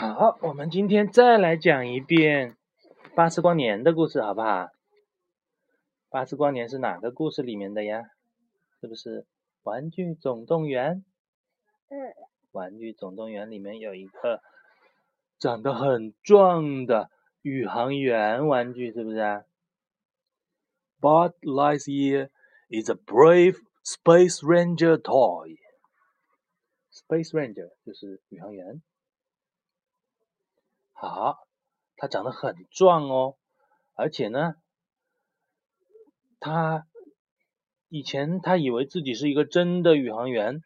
好，我们今天再来讲一遍《巴斯光年》的故事，好不好？《巴斯光年》是哪个故事里面的呀？是不是《玩具总动员》？嗯。《玩具总动员》里面有一个长得很壮的宇航员玩具，是不是？Buzz Lightyear is a brave space ranger toy. Space Ranger 就是宇航员。好，他长得很壮哦，而且呢，他以前他以为自己是一个真的宇航员。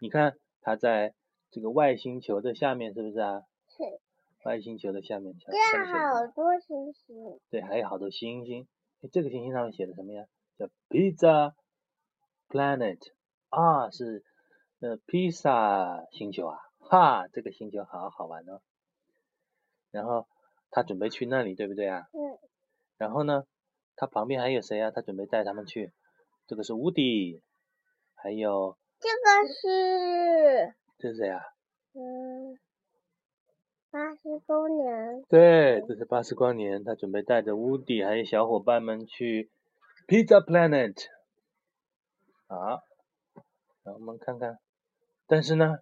你看他在这个外星球的下面，是不是啊？是。外星球的下面。这好多星星。对，还有好多星星。这个星星上面写的什么呀？叫 Pizza Planet 啊，是呃 Pizza 星球啊。哈，这个星球好好玩哦。然后他准备去那里，对不对啊？嗯。然后呢，他旁边还有谁啊？他准备带他们去。这个是乌迪，还有。这个是。这是谁啊？嗯，巴斯光年。对，这是巴斯光年。他准备带着乌迪还有小伙伴们去 Pizza Planet。好，让我们看看。但是呢，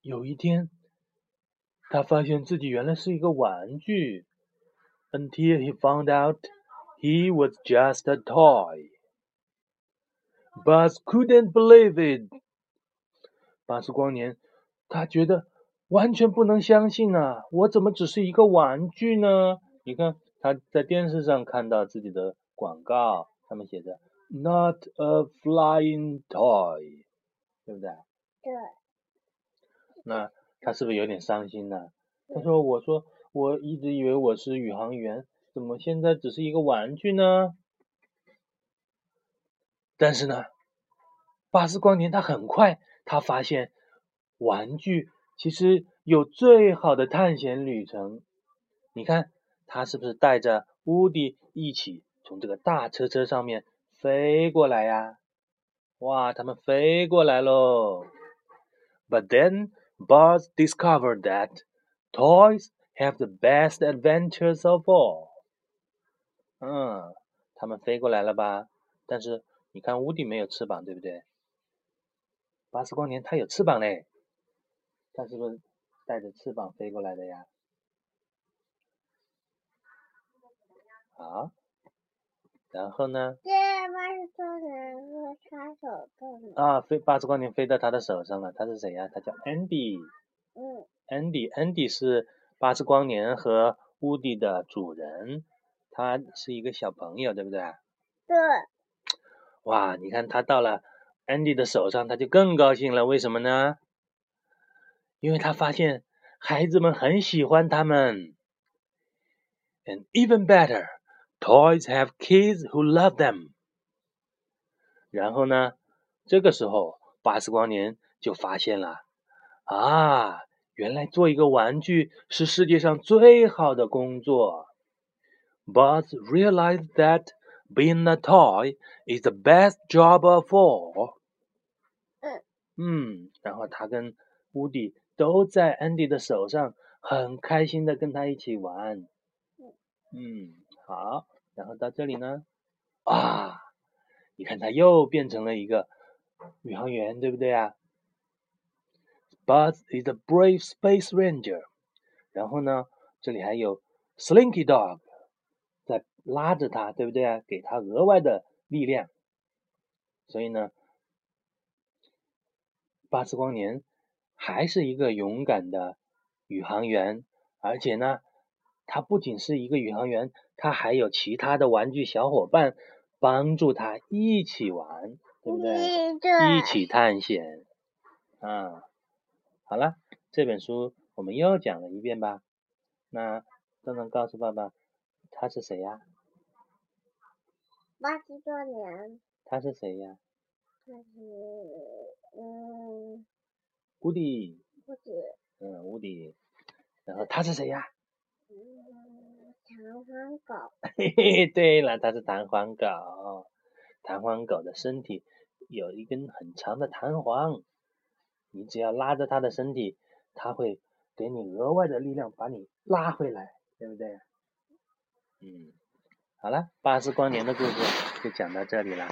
有一天。他发现自己原来是一个玩具，until he found out he was just a toy. Buzz couldn't believe it. 巴斯光年，他觉得完全不能相信啊！我怎么只是一个玩具呢？你看他在电视上看到自己的广告，上面写着 “Not a flying toy”，对不对？对。那。他是不是有点伤心呢？他说：“我说我一直以为我是宇航员，怎么现在只是一个玩具呢？”但是呢，巴斯光年他很快他发现，玩具其实有最好的探险旅程。你看他是不是带着乌迪一起从这个大车车上面飞过来呀？哇，他们飞过来喽！But then. Buzz discovered that toys have the best adventures of all。嗯，他们飞过来了吧？但是你看，屋顶没有翅膀，对不对？巴斯光年它有翅膀嘞，它是不是带着翅膀飞过来的呀？啊，然后呢飞八十光年？啊，飞八十光年飞到他的手上了。他是谁呀？他叫 Andy。嗯。Andy，Andy 是巴斯光年和 Woody 的主人。他是一个小朋友，对不对？对。哇，你看他到了 Andy 的手上，他就更高兴了。为什么呢？因为他发现孩子们很喜欢他们。And even better, toys have kids who love them. 然后呢？这个时候，巴斯光年就发现了，啊，原来做一个玩具是世界上最好的工作。Buzz realized that being a toy is the best job of all。嗯，然后他跟乌迪都在安迪的手上，很开心的跟他一起玩。嗯，好，然后到这里呢，啊。你看，他又变成了一个宇航员，对不对啊？Buzz is a brave space ranger。然后呢，这里还有 Slinky Dog 在拉着他，对不对啊？给他额外的力量。所以呢，巴斯光年还是一个勇敢的宇航员，而且呢，他不仅是一个宇航员，他还有其他的玩具小伙伴。帮助他一起玩，对不对？一起探险。啊，好了，这本书我们又讲了一遍吧。那都能告诉爸爸，他是谁呀？巴西多年。他是谁呀？他是嗯。乌迪。乌迪。嗯，乌迪。然后他是谁呀？弹簧狗，嘿嘿，对了，它是弹簧狗。弹簧狗的身体有一根很长的弹簧，你只要拉着它的身体，它会给你额外的力量，把你拉回来，对不对？嗯，好了，巴斯光年的故事就讲到这里了。